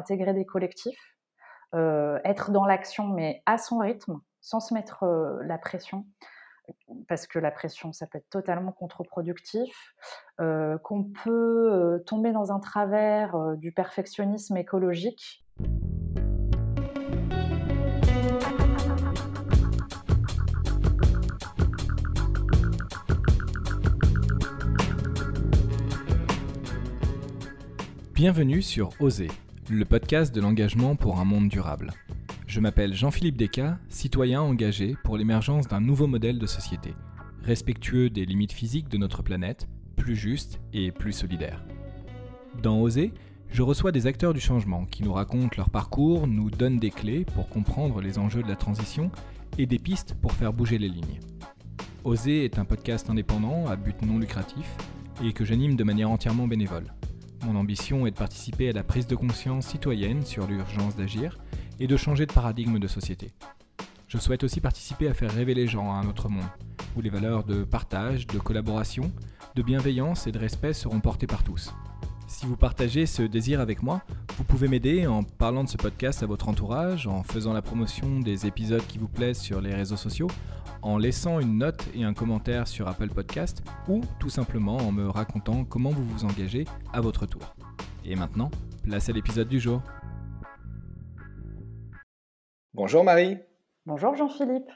intégrer des collectifs, être dans l'action mais à son rythme, sans se mettre la pression parce que la pression, ça peut être totalement contre-productif, qu'on peut tomber dans un travers du perfectionnisme écologique. Bienvenue sur Oser, le podcast de l'engagement pour un monde durable. Je m'appelle Jean-Philippe Descas, citoyen engagé pour l'émergence d'un nouveau modèle de société, respectueux des limites physiques de notre planète, plus juste et plus solidaire. Dans Oser, je reçois des acteurs du changement qui nous racontent leur parcours, nous donnent des clés pour comprendre les enjeux de la transition et des pistes pour faire bouger les lignes. Oser est un podcast indépendant à but non lucratif et que j'anime de manière entièrement bénévole. Mon ambition est de participer à la prise de conscience citoyenne sur l'urgence d'agir et de changer de paradigme de société. Je souhaite aussi participer à faire rêver les gens à un autre monde, où les valeurs de partage, de collaboration, de bienveillance et de respect seront portées par tous. Si vous partagez ce désir avec moi, vous pouvez m'aider en parlant de ce podcast à votre entourage, en faisant la promotion des épisodes qui vous plaisent sur les réseaux sociaux, en laissant une note et un commentaire sur Apple Podcast ou tout simplement en me racontant comment vous vous engagez à votre tour. Et maintenant, place à l'épisode du jour. Bonjour Marie. Bonjour Jean-Philippe.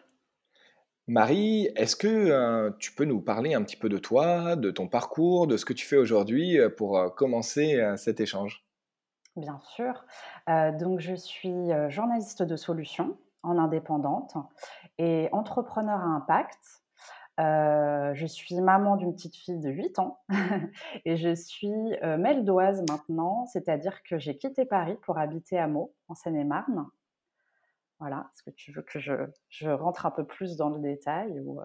Marie, est-ce que euh, tu peux nous parler un petit peu de toi, de ton parcours, de ce que tu fais aujourd'hui euh, pour euh, commencer cet échange? Bien sûr. donc je suis journaliste de solutions en indépendante et entrepreneur à impact. je suis maman d'une petite fille de 8 ans et je suis meldoise maintenant, c'est-à-dire que j'ai quitté Paris pour habiter à Meaux, en Seine-et-Marne. Voilà, est-ce que tu veux que je, rentre un peu plus dans le détail ou...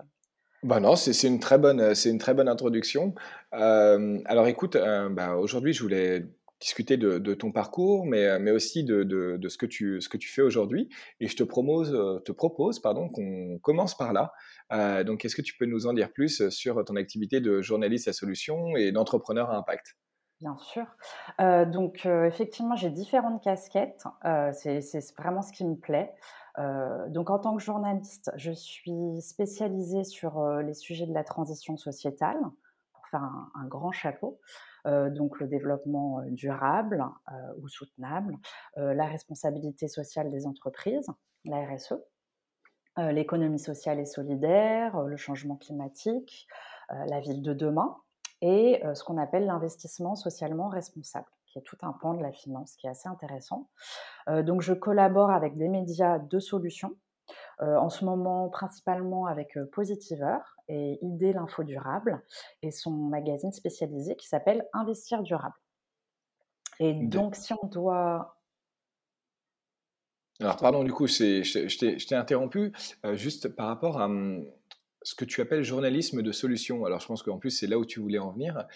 Bah non, c'est une très bonne, c'est une très bonne introduction. alors écoute, bah, aujourd'hui je voulais discuter de, ton parcours, mais, euh, mais aussi de, de, ce, que tu, ce que tu fais aujourd'hui. Et je te euh, te propose pardon, qu'on commence par là. Euh, donc, est-ce que tu peux nous en dire plus sur ton activité de journaliste à solution et d'entrepreneur à impact? Bien sûr. donc, effectivement, j'ai différentes casquettes. c'est vraiment ce qui me plaît. donc, en tant que journaliste, je suis spécialisée sur les sujets de la transition sociétale, pour faire un grand chapeau. Euh, donc le développement euh, durable euh, ou soutenable, la responsabilité sociale des entreprises, la RSE, l'économie sociale et solidaire, le changement climatique, la ville de demain et ce qu'on appelle l'investissement socialement responsable qui est tout un pan de la finance qui est assez intéressant. donc je collabore avec des médias de solutions, en ce moment principalement avec Positiver et Idée l'info durable et son magazine spécialisé qui s'appelle Investir durable. Et donc si on doit alors, pardon, du coup, je t'ai interrompu juste par rapport à, hum, ce que tu appelles journalisme de solution. Alors, je pense qu'en plus, c'est là où tu voulais en venir.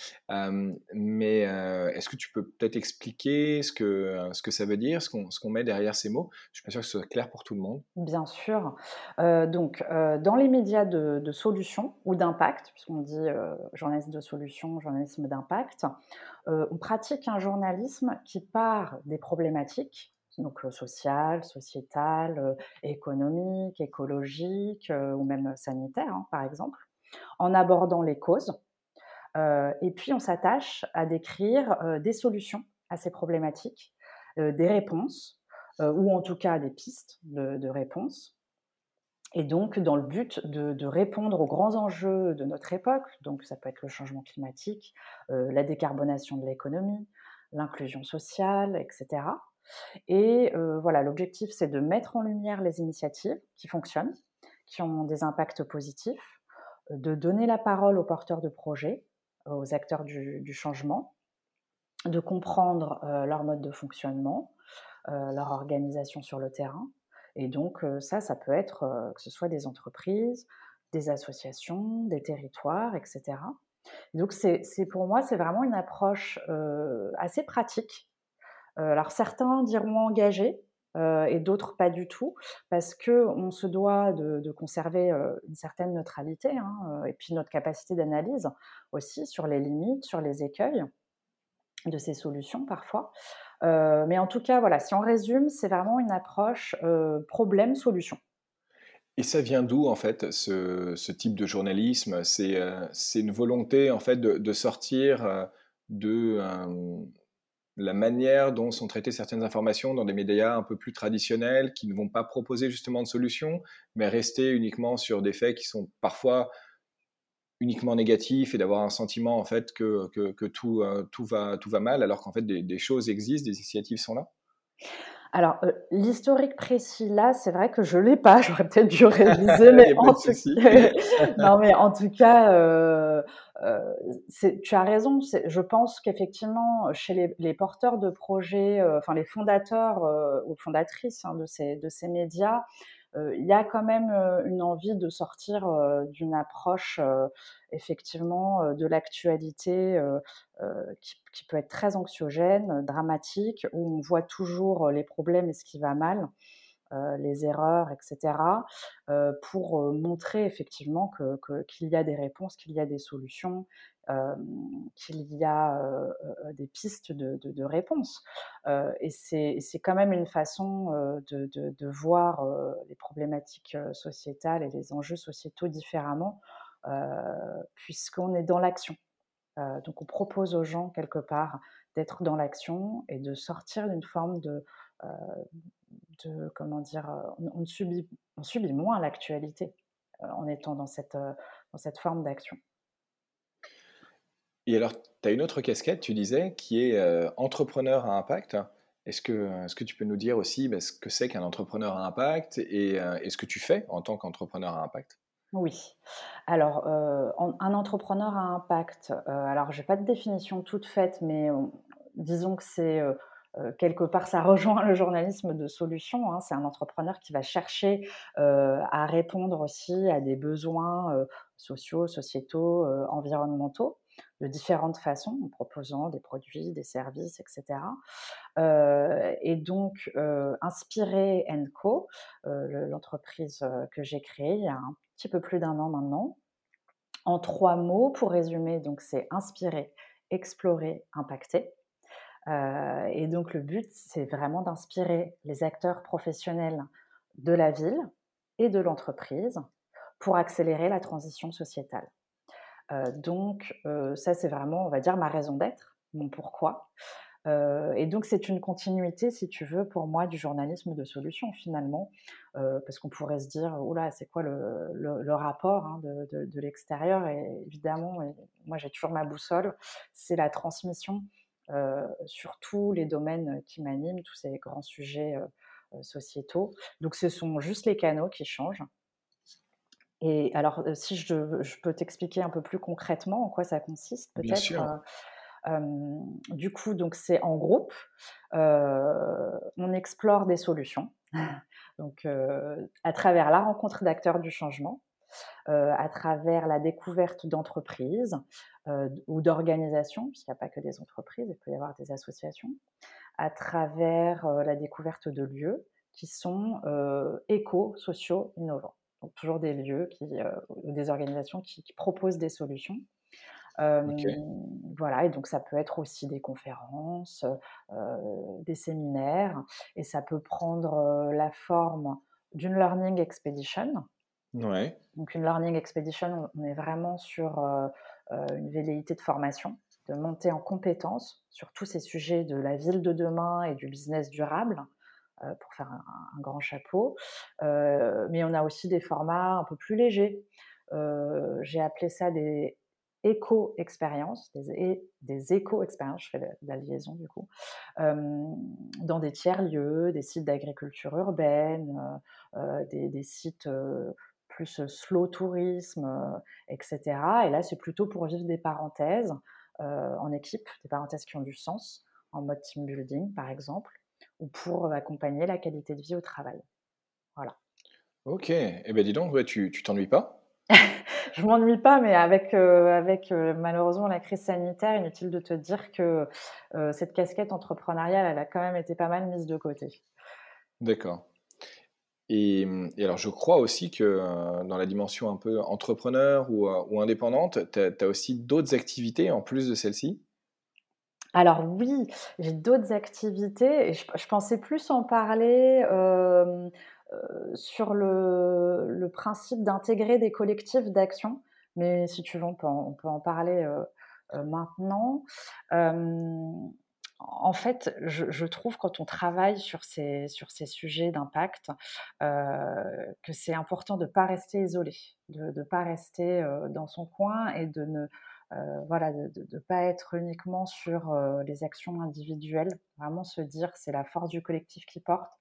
mais est-ce que tu peux peut-être expliquer ce que, ce que ça veut dire, ce qu'on met derrière ces mots? Je suis pas sûr que ce soit clair pour tout le monde. Bien sûr. donc, dans les médias de solution ou d'impact, puisqu'on dit journalisme de solution, journalisme d'impact, on pratique un journalisme qui part des problématiques donc social, sociétal, économique, écologique ou même sanitaire, hein, par exemple, en abordant les causes. et puis, on s'attache à décrire des solutions à ces problématiques, des réponses, ou en tout cas des pistes de, réponses. Et donc, dans le but de, répondre aux grands enjeux de notre époque, donc ça peut être le changement climatique, la décarbonation de l'économie, l'inclusion sociale, etc. Et voilà, l'objectif, c'est de mettre en lumière les initiatives qui fonctionnent, qui ont des impacts positifs, de donner la parole aux porteurs de projets, aux acteurs du, changement, de comprendre leur mode de fonctionnement, leur organisation sur le terrain. Et donc ça, ça peut être que ce soit des entreprises, des associations, des territoires, etc. donc c'est pour moi, c'est vraiment une approche assez pratique euh, alors certains diront engagés, euh, et d'autres pas du tout, parce qu'on se doit de, conserver euh, une certaine neutralité hein, et puis notre capacité d'analyse aussi sur les limites, sur les écueils de ces solutions parfois. mais en tout cas, voilà, si on résume, c'est vraiment une approche problème-solution. Et ça vient d'où en fait ce, type de journalisme? C'est une volonté en fait de, sortir de la manière dont sont traitées certaines informations dans des médias un peu plus traditionnels qui ne vont pas proposer justement de solutions, mais rester uniquement sur des faits qui sont parfois uniquement négatifs et d'avoir un sentiment en fait que, que, tout, euh, tout, va, tout va mal alors qu'en fait des, choses existent, des initiatives sont là alors, euh, l'historique précis là, c'est vrai que je l'ai pas. J'aurais peut-être dû réviser, mais, en tout... non, mais en tout cas, euh, tu as raison. Je pense qu'effectivement, chez les, porteurs de projets, enfin les fondateurs ou fondatrices hein, de, ces, de ces médias, euh, il y a quand même euh, une envie de sortir euh, d'une approche effectivement de l'actualité qui, peut être très anxiogène, dramatique, où on voit toujours les problèmes et ce qui va mal. Les erreurs, etc., pour montrer effectivement qu'il y a des réponses, qu'il y a des solutions, qu'il y a des pistes de, de, réponse. et c'est quand même une façon de, de, voir les problématiques sociétales et les enjeux sociétaux différemment, puisqu'on est dans l'action. donc on propose aux gens quelque part d'être dans l'action et de sortir d'une forme de, de comment dire, on, subit, on subit moins l'actualité en étant dans cette, dans cette forme d'action. Et alors, tu as une autre casquette, tu disais, qui est euh, entrepreneur à impact. Est-ce que, est que tu peux nous dire aussi bah, ce que c'est qu'un entrepreneur à impact et, euh, ce que tu fais en tant qu'entrepreneur à impact? Oui. Alors, euh, un entrepreneur à impact, alors je n'ai pas de définition toute faite, mais disons que c'est quelque part, ça rejoint le journalisme de solution. Hein. C'est un entrepreneur qui va chercher à répondre aussi à des besoins sociaux, sociétaux, environnementaux de différentes façons, en proposant des produits, des services, etc. Euh, et donc, euh, Inspiré Co, euh, l'entreprise que j'ai créée il y a un petit peu plus d'un an maintenant, en trois mots, pour résumer, donc c'est inspirer, explorer, impacter. Et donc le but, c'est vraiment d'inspirer les acteurs professionnels de la ville et de l'entreprise pour accélérer la transition sociétale. Euh, donc, euh, ça, c'est vraiment, on va dire, ma raison d'être, mon pourquoi. Euh, et donc, c'est une continuité, si tu veux, pour moi, du journalisme de solution, finalement, parce qu'on pourrait se dire, oula, c'est quoi le, rapport hein, de, l'extérieur? Et évidemment, moi, j'ai toujours ma boussole, c'est la transmission sur tous les domaines qui m'animent, tous ces grands sujets sociétaux. Donc, ce sont juste les canaux qui changent. Et alors, si je, peux t'expliquer un peu plus concrètement en quoi ça consiste, peut-être. du coup, donc c'est en groupe. on explore des solutions. donc, à travers la rencontre d'acteurs du changement, à travers la découverte d'entreprises ou d'organisations, puisqu'il n'y a pas que des entreprises, il peut y avoir des associations, à travers la découverte de lieux qui sont éco-sociaux innovants toujours des lieux qui, euh, ou des organisations qui, proposent des solutions. Voilà, et donc ça peut être aussi des conférences, euh, des séminaires, et ça peut prendre euh, la forme d'une learning expedition. Donc une learning expedition, on est vraiment sur une velléité de formation, de monter en compétences sur tous ces sujets de la ville de demain et du business durable. Euh, pour faire un, grand chapeau. Euh, mais on a aussi des formats un peu plus légers. Euh, j'ai appelé ça des éco-expériences, des, des éco-expériences, je fais la, liaison du coup, dans des tiers-lieux, des sites d'agriculture urbaine, des, sites plus slow tourisme, etc. Et là, c'est plutôt pour vivre des parenthèses en équipe, des parenthèses qui ont du sens, en mode team building par exemple ou pour accompagner la qualité de vie au travail. Voilà. Ok, eh bien dis donc, tu t'ennuies pas? Je m'ennuie pas, mais avec, avec malheureusement la crise sanitaire, inutile de te dire que cette casquette entrepreneuriale, elle a quand même été pas mal mise de côté. D'accord. Et, alors, je crois aussi que dans la dimension un peu entrepreneur ou, ou indépendante, tu as, aussi d'autres activités en plus de celle-ci? Alors oui, j'ai d'autres activités et je pensais plus en parler, heu, sur le principe d'intégrer des collectifs d'action, mais si tu veux, on peut en parler, maintenant. En fait, je trouve quand on travaille sur ces sur ces sujets d'impact, heu, que c'est important de ne pas rester isolé, de ne pas rester, heu, dans son coin et de ne Heu, voilà, de pas être uniquement sur, les actions individuelles. Vraiment se dire: «C'est la force du collectif qui porte».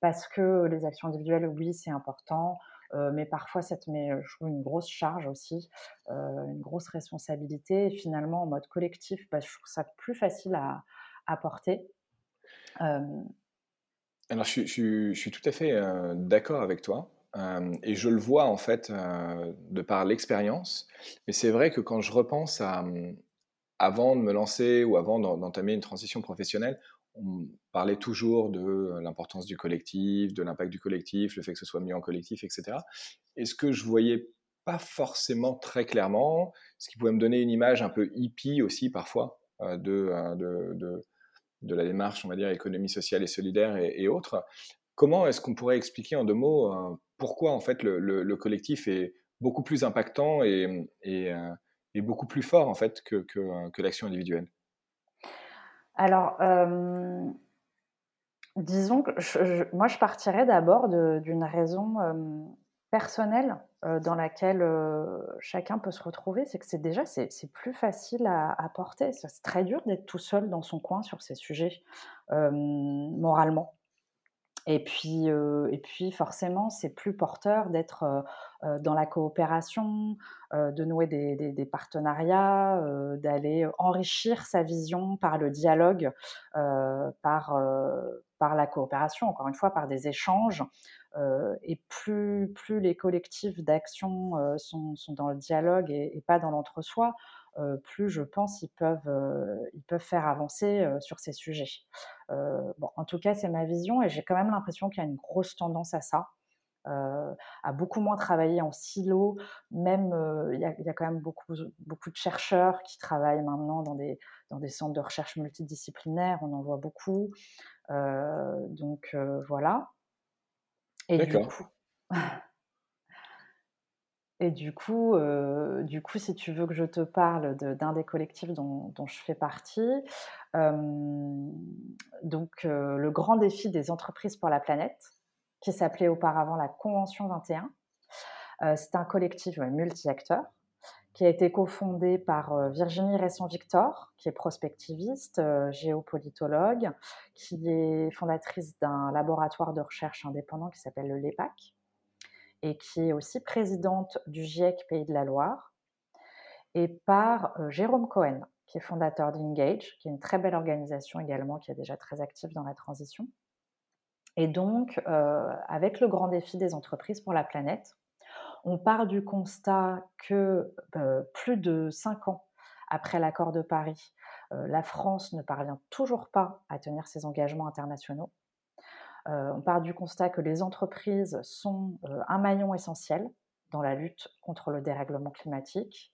Parce que les actions individuelles, oui, c'est important, mais parfois ça te met, je trouve une grosse charge aussi, une grosse responsabilité et finalement en mode collectif, bah, je trouve ça plus facile à à porter. Hem Alors je suis tout à fait, heu, d'accord avec toi, et je le vois en fait, heu, de par l'expérience. Mais c'est vrai que quand je repense à, avant de me lancer ou avant d'en d'entamer une transition professionnelle, on parlait toujours de, heu, l'importance du collectif, de l'impact du collectif, le fait que ce soit mieux en collectif et cetera et ce que je voyais pas forcément très clairement, ce qui pouvait me donner une image un peu hippie aussi parfois, de de la démarche, on va dire, économie sociale et solidaire et, autres. Comment est-ce qu'on pourrait expliquer en deux mots euh, pourquoi en fait le, le, le, collectif est beaucoup plus impactant et, euh, beaucoup plus fort en fait que, l'action individuelle? Alors, euh, disons que moi je partirais d'abord d'une raison personnelle euh, dans laquelle euh, chacun peut se retrouver, c'est que c'est déjà c'est plus facile à, porter. C'est très dur d'être tout seul dans son coin sur ces sujets moralement. Et puis, euh, et puis forcément, c'est plus porteur d'être euh, euh, dans la coopération, de nouer des, partenariats, d'aller enrichir sa vision par le dialogue, par la coopération, encore une fois, par des échanges. Et plus, les collectifs d'action sont, sont, dans le dialogue et, pas dans l'entre-soi, euh, plus je pense ils peuvent, euh, ils peuvent faire avancer euh, sur ces sujets. bon, en tout cas, c'est ma vision et j'ai quand même l'impression qu'il y a une grosse tendance à ça. Euh, à beaucoup moins travailler en silo. Même, il y, y, a quand même beaucoup, beaucoup de chercheurs qui travaillent maintenant dans des, dans des centres de recherche multidisciplinaires. On en voit beaucoup. Euh, donc euh, voilà. Et du coup, Et du coup, euh, du coup, si tu veux que je te parle d'un des collectifs dont, dont, je fais partie, euh, donc euh, le grand défi des entreprises pour la planète, qui s'appelait auparavant la Convention 21, c'est un collectif multi-acteurs qui a été cofondé par Virginie Resson-Victor, qui est prospectiviste, géopolitologue, qui est fondatrice d'un laboratoire de recherche indépendant qui s'appelle le LEPAC, et qui est aussi présidente du GIEC Pays de la Loire, et par euh, Jérôme Cohen, qui est fondateur d'Engage, qui est une très belle organisation également, qui est déjà très active dans la transition. Et donc, euh, avec le grand défi des entreprises pour la planète, on part du constat que euh, plus de cinq ans après l'accord de Paris, euh, la France ne parvient toujours pas à tenir ses engagements internationaux. Euh, on part du constat que les entreprises sont un maillon essentiel dans la lutte contre le dérèglement climatique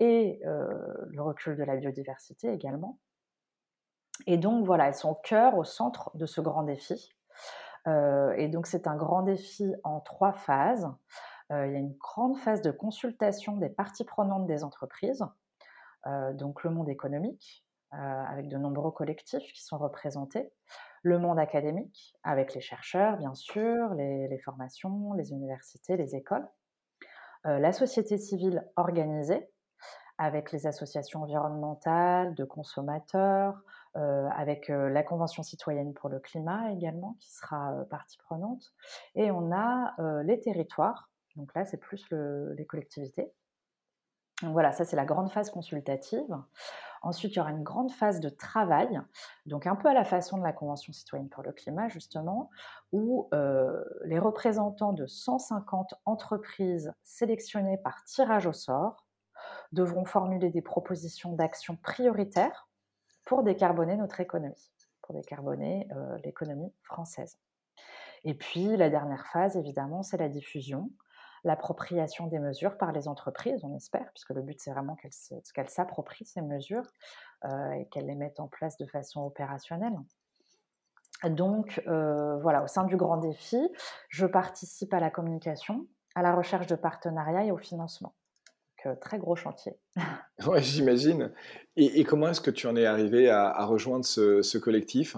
et le recul de la biodiversité également. Et donc voilà, elles sont au cœur, au centre de ce grand défi. et donc c'est un grand défi en trois phases. Il y a une grande phase de consultation des parties prenantes des entreprises, donc le monde économique, avec de nombreux collectifs qui sont représentés le monde académique, avec les chercheurs, bien sûr, les, formations, les universités, les écoles, euh, la société civile organisée, avec les associations environnementales, de consommateurs, euh, avec euh, la Convention citoyenne pour le climat également, qui sera partie prenante. Et on a les territoires, donc là c'est plus les collectivités. Donc voilà, ça c'est la grande phase consultative. Ensuite, il y aura une grande phase de travail, donc un peu à la façon de la Convention citoyenne pour le climat, justement, où euh, les représentants de 150 entreprises sélectionnées par tirage au sort devront formuler des propositions d'action prioritaires pour décarboner notre économie, pour décarboner euh, l'économie française. Et puis, la dernière phase, évidemment, c'est la diffusion l'appropriation des mesures par les entreprises, on espère, puisque le but c'est vraiment qu'elles s'approprient ces mesures et qu'elles les mettent en place de façon opérationnelle. Donc voilà, au sein du grand défi, je participe à la communication, à la recherche de partenariats et au financement. Donc, très gros chantier. Oui, j'imagine. Et, comment est-ce que tu en es arrivé à, rejoindre ce collectif?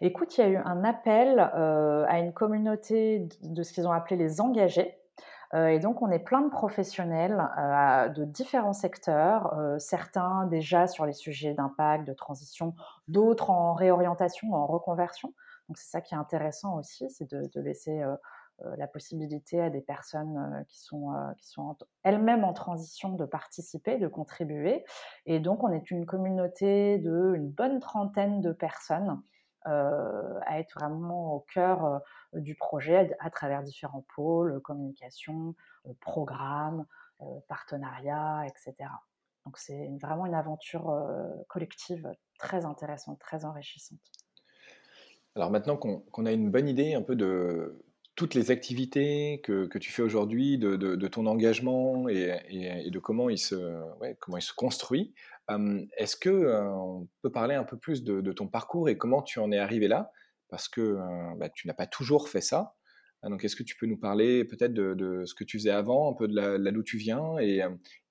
Écoute, il y a eu un appel euh, à une communauté de ce qu'ils ont appelé les engagés. Euh, et donc, on est plein de professionnels euh, de différents secteurs, certains déjà sur les sujets d'impact, de transition, d'autres en réorientation, en reconversion. Donc, c'est ça qui est intéressant aussi, c'est de, laisser la possibilité à des personnes qui sont, elles-mêmes en transition de participer, de contribuer. Et donc, on est une communauté de une bonne trentaine de personnes euh, à être vraiment au cœur euh, du projet à travers différents pôles, communication, euh, programmes, partenariats, etc. Donc c'est vraiment une aventure collective très intéressante, très enrichissante. Alors maintenant qu'on a une bonne idée un peu de toutes les activités que, que tu fais aujourd'hui, de, de, ton engagement et, et, de comment il se, comment il se construit, est-ce que on peut parler un peu plus de, ton parcours et comment tu en es arrivé là? Parce que bah, tu n'as pas toujours fait ça. Hein, donc, est-ce que tu peux nous parler peut-être de, ce que tu faisais avant, un peu de là d'où tu viens et,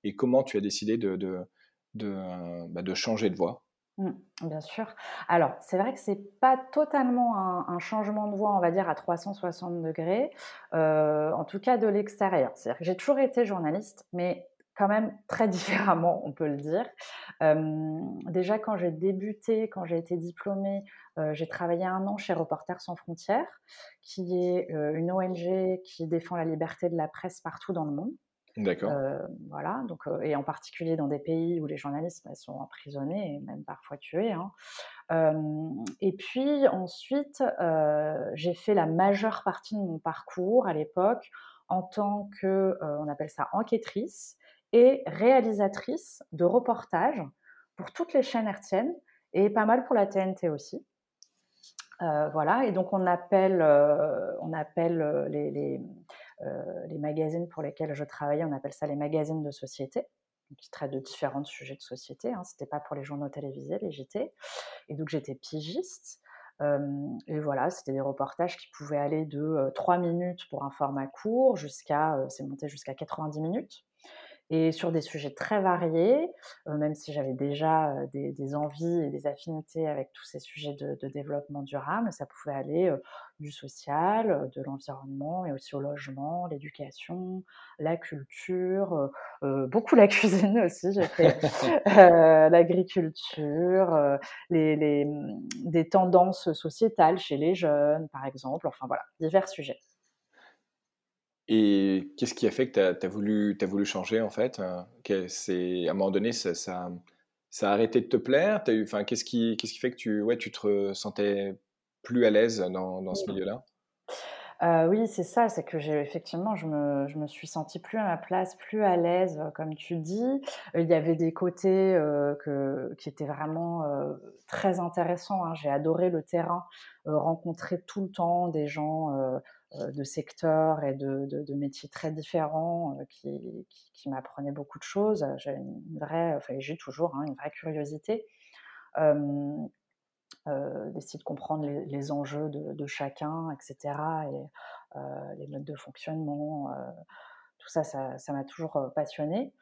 et, comment tu as décidé de, de, bah, de changer de voie? Mmh, bien sûr. Alors, c'est vrai que c'est pas totalement un, changement de voie, on va dire, à 360 degrés, en tout cas de l'extérieur. C'est-à-dire que j'ai toujours été journaliste, mais quand même très différemment, on peut le dire. déjà, quand j'ai débuté, quand j'ai été diplômée, j'ai travaillé un an chez Reporters sans frontières, qui est une ONG qui défend la liberté de la presse partout dans le monde. D'accord. voilà, donc, et en particulier dans des pays où les journalistes bah, sont emprisonnés et même parfois tués. Hein. et puis ensuite, j'ai fait la majeure partie de mon parcours à l'époque en tant que, on appelle ça enquêtrice, et réalisatrice de reportages pour toutes les chaînes hertziennes et pas mal pour la TNT aussi. Euh, voilà, et donc on appelle, euh, on appelle euh, les, les, magazines pour lesquels je travaillais, on appelle ça les magazines de société, qui traitent de différents sujets de société. Hein. C'était pas pour les journaux télévisés, les JT. Et donc j'étais pigiste. et voilà, c'était des reportages qui pouvaient aller de 3 minutes pour un format court jusqu'à, c'est monté jusqu'à 90 minutes et sur des sujets très variés, euh, même si j'avais déjà euh, des, envies et des affinités avec tous ces sujets de, développement durable, ça pouvait aller euh, du social, de l'environnement, mais aussi au logement, l'éducation, la culture, beaucoup la cuisine aussi, j'ai fait l'agriculture, les, mmh, des tendances sociétales chez les jeunes, par exemple, enfin voilà, divers sujets. Et qu'est-ce qui a fait que tu as, voulu, as voulu changer en fait c'est, À un moment donné, ça, ça, a arrêté de te plaire? Qu'est-ce, qui, qu'est-ce qui fait que tu, ouais, tu te sentais plus à l'aise dans, dans ce milieu-là? Euh, oui, c'est ça, c'est que j'ai effectivement, je me, je me, suis sentie plus à ma place, plus à l'aise, comme tu dis. Il y avait des côtés euh, que, qui étaient vraiment euh, très intéressants. Hein. J'ai adoré le terrain, rencontrer tout le temps des gens de secteurs et de, de, métiers très différents qui, qui, m'apprenaient beaucoup de choses. J'ai une vraie, enfin, j'ai toujours hein, une vraie curiosité. Euh, d'essayer de comprendre les, enjeux de, chacun, etc. Et euh, les modes de fonctionnement. Euh, tout ça, ça m'a toujours passionné.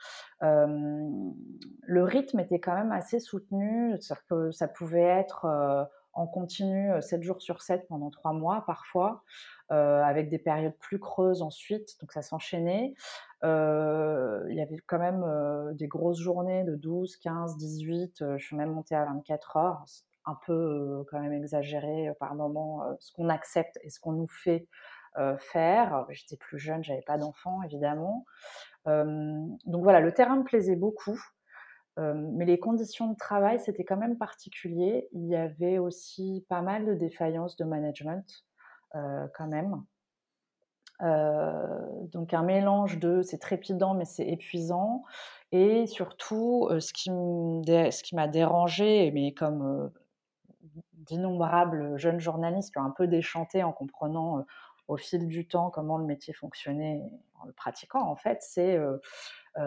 le rythme était quand même assez soutenu, c'est-à-dire que ça pouvait être en continu 7 jours sur 7 pendant 3 mois parfois, avec des périodes plus creuses ensuite, donc ça s'enchaînait. il y avait quand même des grosses journées de 12, 15, 18, je suis même montée à 24 heures, un peu quand même exagéré par moment ce qu'on accepte et ce qu'on nous fait faire. J'étais plus jeune, j'avais pas d'enfant évidemment. donc voilà, le terrain me plaisait beaucoup. Mais les conditions de travail, c'était quand même particulier. Il y avait aussi pas mal de défaillances de management, quand même. donc un mélange de c'est trépidant mais c'est épuisant et surtout ce qui m'a dérangé mais comme d'innombrables jeunes journalistes qui ont un peu déchanté en comprenant au fil du temps comment le métier fonctionnait en le pratiquant, en fait, c'est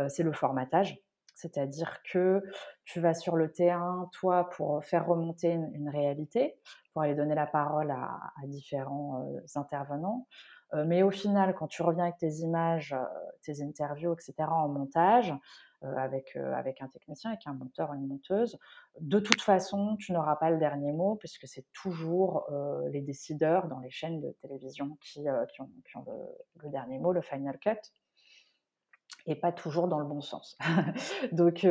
c'est le formatage. C'est-à-dire que tu vas sur le terrain, toi, pour faire remonter une, réalité, pour aller donner la parole à, différents intervenants. mais au final, quand tu reviens avec tes images, tes interviews, etc., en montage, avec, avec un technicien, avec un monteur, une monteuse, de toute façon, tu n'auras pas le dernier mot, puisque c'est toujours les décideurs dans les chaînes de télévision qui, qui ont, le, dernier mot, le final cut et pas toujours dans le bon sens. Donc,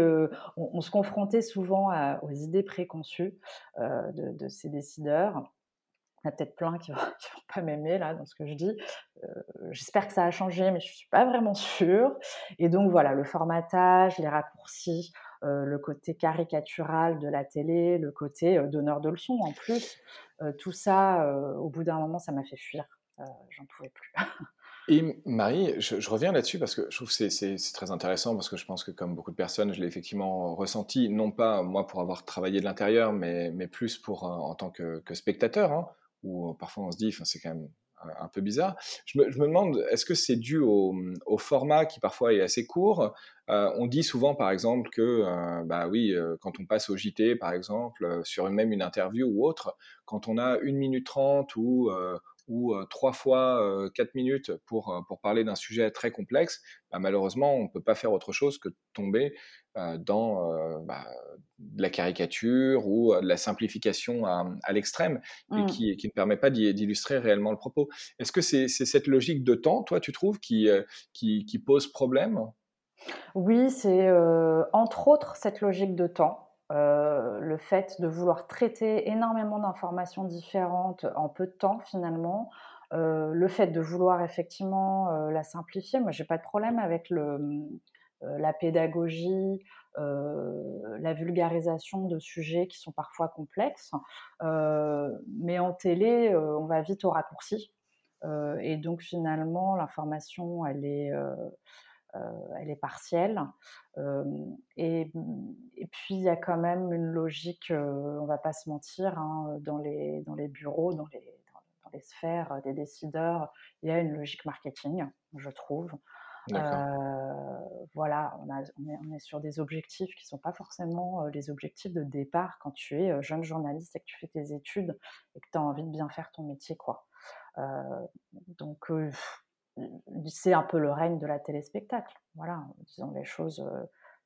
on, se confrontait souvent aux idées préconçues de, ces décideurs. Il y a peut-être plein qui ne vont, pas m'aimer là dans ce que je dis. J'espère que ça a changé, mais je ne suis pas vraiment sûre. Et donc voilà, le formatage, les raccourcis, le côté caricatural de la télé, le côté donneur de leçons en plus, tout ça, au bout d'un moment, ça m'a fait fuir. J'en pouvais plus. Et Marie, je, reviens là-dessus parce que je trouve que c'est très intéressant parce que je pense que comme beaucoup de personnes, je l'ai effectivement ressenti, non pas moi pour avoir travaillé de l'intérieur, mais, mais, plus pour en tant que, spectateur, hein, où parfois on se dit, c'est quand même un peu bizarre. Je me, demande, est-ce que c'est dû au, format qui parfois est assez court? Euh, On dit souvent, par exemple, que, euh, bah oui, euh, quand on passe au JT, par exemple, sur même une interview ou autre, quand on a une minute trente ou ou trois fois quatre minutes pour, pour parler d'un sujet très complexe, bah, malheureusement, on ne peut pas faire autre chose que tomber dans bah, de la caricature ou de la simplification à, l'extrême et mmh. qui, qui, ne permet pas d'illustrer réellement le propos. Est-ce que c'est cette logique de temps, toi, tu trouves, qui, qui, qui pose problème? Oui, c'est entre autres cette logique de temps. Euh, le fait de vouloir traiter énormément d'informations différentes en peu de temps finalement, euh, le fait de vouloir effectivement euh, la simplifier, moi j'ai pas de problème avec le, la pédagogie, la vulgarisation de sujets qui sont parfois complexes, mais en télé on va vite au raccourci. Et donc finalement l'information elle est elle est partielle. Et, et, puis, il y a quand même une logique, on va pas se mentir, hein, dans, les, dans les bureaux, dans les, dans, les sphères des décideurs, il y a une logique marketing, je trouve. voilà, on, a, on, est, on, est, sur des objectifs qui ne sont pas forcément les objectifs de départ quand tu es jeune journaliste et que tu fais tes études et que tu as envie de bien faire ton métier. quoi. donc, c'est un peu le règne de la téléspectacle. Voilà, disons les choses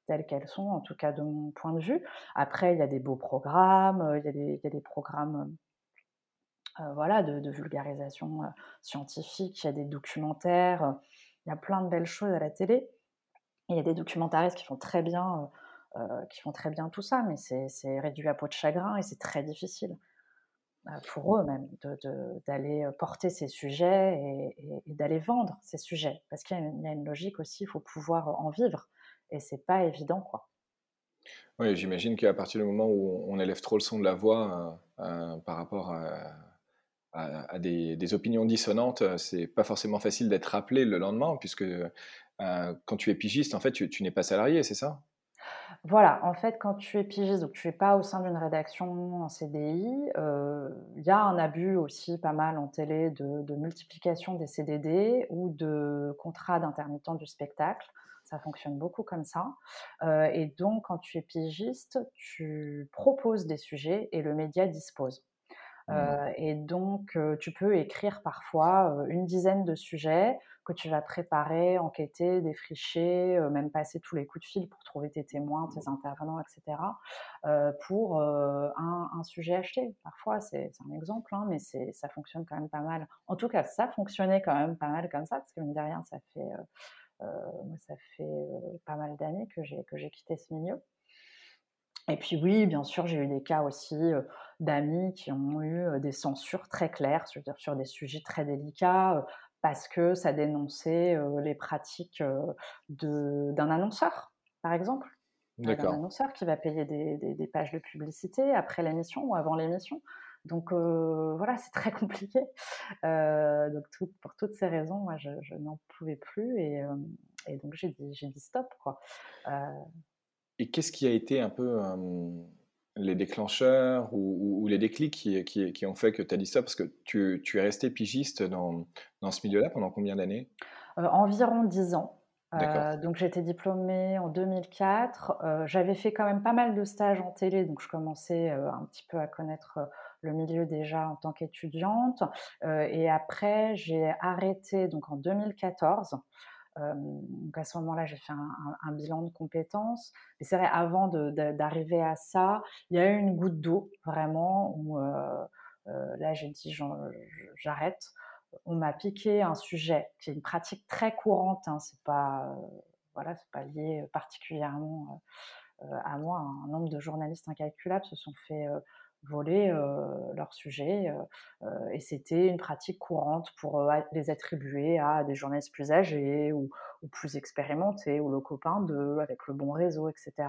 telles qu'elles sont, en tout cas de mon point de vue. Après, il y a des beaux programmes, il y a des, il y a des programmes voilà, de, vulgarisation scientifique, il y a des documentaires, il y a plein de belles choses à la télé. il y a des documentaristes qui font très bien, qui font très bien tout ça, mais c'est réduit à peau de chagrin et c'est très difficile. Bah, pour eux même, d'aller porter ces sujets et, d'aller vendre ces sujets. Parce qu'il y, a une logique aussi, il faut pouvoir en vivre. Et c'est pas évident, quoi. Oui, j'imagine qu'à partir du moment où on élève trop le son de la voix par rapport à, des, opinions dissonantes, c'est pas forcément facile d'être rappelé le lendemain, puisque quand tu es pigiste, en fait, tu n'es pas salarié, c'est ça? Voilà, en fait, quand tu es pigiste, donc tu es pas au sein d'une rédaction en CDI, euh, il y a un abus aussi pas mal en télé de, multiplication des CDD ou de contrats d'intermittent du spectacle. Ça fonctionne beaucoup comme ça. Euh, et donc, quand tu es pigiste, tu proposes des sujets et le média dispose. Mmh. Euh, et donc, tu peux écrire parfois une dizaine de sujets que tu vas préparer, enquêter, défricher, même passer tous les coups de fil pour trouver tes témoins, tes intervenants, etc. pour un, sujet acheté. Parfois, c'est un exemple, hein, mais ça fonctionne quand même pas mal. En tout cas, ça fonctionnait quand même pas mal comme ça, parce que mine de rien, ça fait, ça fait pas mal d'années que j'ai quitté ce milieu. Et puis oui, bien sûr, j'ai eu des cas aussi d'amis qui ont eu des censures très claires sur, sur des sujets très délicats parce que ça dénonçait les pratiques d'un annonceur, par exemple. Un annonceur qui va payer des, pages de publicité après l'émission ou avant l'émission. Donc voilà, c'est très compliqué. donc pour toutes ces raisons, moi, je, n'en pouvais plus et, et donc j'ai dit, dit, stop. Quoi. Et qu'est-ce qui a été un peu les déclencheurs ou, les déclics qui, qui, ont fait que tu as dit ça? Parce que tu, tu es resté pigiste dans, dans ce milieu-là pendant combien d'années? Environ 10 ans. Euh, donc j'étais diplômée en 2004. Euh, j'avais fait quand même pas mal de stages en télé, donc je commençais euh, un petit peu à connaître le milieu déjà en tant qu'étudiante. et après, j'ai arrêté donc en 2014. Donc à ce moment-là, j'ai fait un, bilan de compétences. Mais c'est vrai, avant d'arriver à ça, il y a eu une goutte d'eau vraiment où là j'ai dit j'arrête on m'a piqué un sujet qui est une pratique très courante. Hein, c'est pas, euh, voilà, pas lié particulièrement euh, euh, à moi. Un nombre de journalistes incalculables se sont fait voler leur sujet et c'était une pratique courante pour les attribuer à des journalistes plus âgés ou, plus expérimentés ou le copain de avec le bon réseau, etc.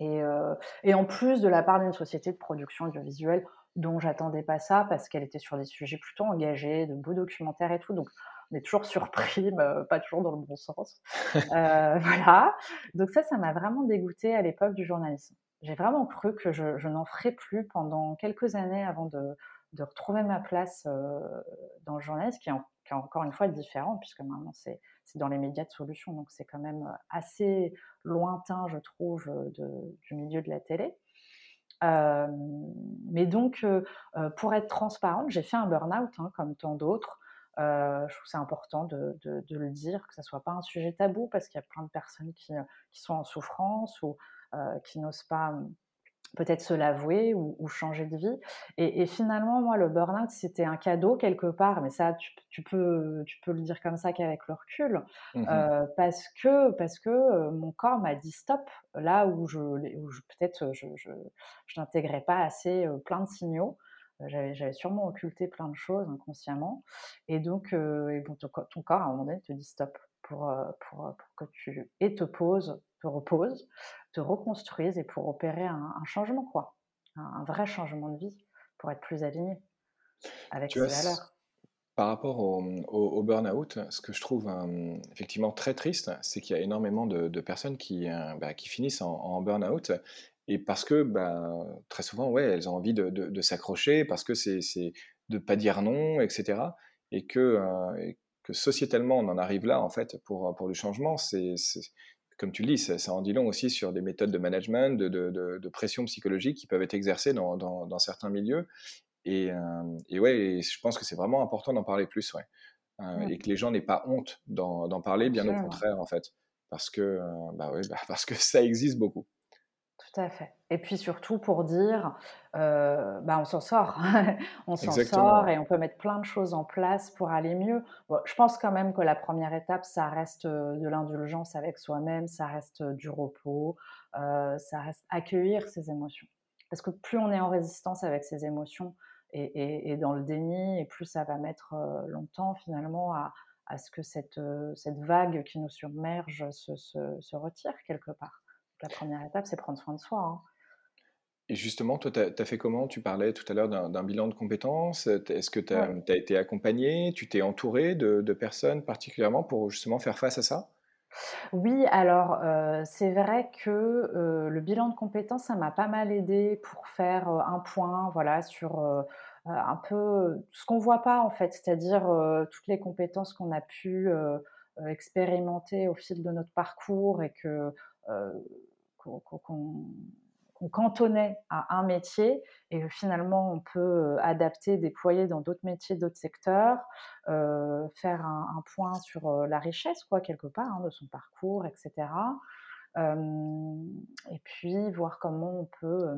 Et, en plus de la part d'une société de production audiovisuelle dont j'attendais pas ça parce qu'elle était sur des sujets plutôt engagés, de beaux documentaires et tout. Donc, on est toujours surpris, mais pas toujours dans le bon sens. Euh, voilà. Donc ça, ça m'a vraiment dégoûté à l'époque du journalisme. J'ai vraiment cru que je, n'en ferais plus pendant quelques années avant de, retrouver ma place euh, dans le journalisme, qui est, encore une fois différent, puisque maintenant c'est dans les médias de solutions, donc c'est quand même assez lointain, je trouve, du milieu de la télé mais donc, pour être transparente, j'ai fait un burn-out, hein, comme tant d'autres. je trouve c'est important de, le dire, que ne soit pas un sujet tabou, parce qu'il y a plein de personnes qui, qui sont en souffrance ou qui n'osent pas peut-être se l'avouer ou, changer de vie. Et, finalement, moi, le burn-out, c'était un cadeau quelque part, mais ça, tu, peux, tu peux le dire comme ça qu'avec le recul, mmh euh, parce que, parce que euh, mon corps m'a dit stop, là où, je, peut-être je, je, n'intégrais pas assez euh, plein de signaux. J'avais sûrement occulté plein de choses inconsciemment. Et donc, et bon, ton, corps, à un moment donné, te dit stop pour, pour, pour que tu et te poses, te reposes, te reconstruisent et pour opérer un, changement, quoi. Un, vrai changement de vie pour être plus aligné avec ses valeurs. Par rapport au, au, burn-out, ce que je trouve effectivement très triste, c'est qu'il y a énormément de, personnes qui, euh, bah, qui finissent en, burn-out et parce que bah, très souvent, ouais, elles ont envie de, s'accrocher, parce que c'est de ne pas dire non, etc. Et que, euh, que sociétalement, on en arrive là, en fait, pour, pour le changement, c'est comme tu le dis, ça, en dit long aussi sur des méthodes de management, de, pression psychologique qui peuvent être exercées dans, certains milieux. Et, euh, ouais, je pense que c'est vraiment important d'en parler plus, ouais. Euh, et que les gens n'aient pas honte d'en parler, bien au contraire, en fait. Parce que, euh, bah bah parce que ça existe beaucoup. Tout à fait. Et puis surtout pour dire, euh, bah on s'en sort, on s'en sort et on peut mettre plein de choses en place pour aller mieux. je pense quand même que la première étape, ça reste euh, de l'indulgence avec soi-même, ça reste euh, du repos, ça reste accueillir ses émotions. Parce que plus on est en résistance avec ses émotions et, dans le déni, et plus ça va mettre longtemps finalement à, ce que cette, cette vague qui nous submerge se, se retire quelque part la première étape, c'est prendre soin de soi. Hein. Et justement, toi, tu as, fait comment? Tu parlais tout à l'heure d'un bilan de compétences. Est-ce que tu as, été accompagné Tu t'es entouré de, personnes particulièrement pour justement faire face à ça? Oui, alors euh, c'est vrai que euh, le bilan de compétences, ça m'a pas mal aidé pour faire euh, un point voilà, sur un peu ce qu'on voit pas en fait, c'est-à-dire toutes les compétences qu'on a pu expérimenter au fil de notre parcours et que qu'on cantonnait à un métier et finalement on peut adapter, déployer dans d'autres métiers, d'autres secteurs, faire un, point sur la richesse, quoi, quelque part, hein, de son parcours, etc. et puis voir comment on peut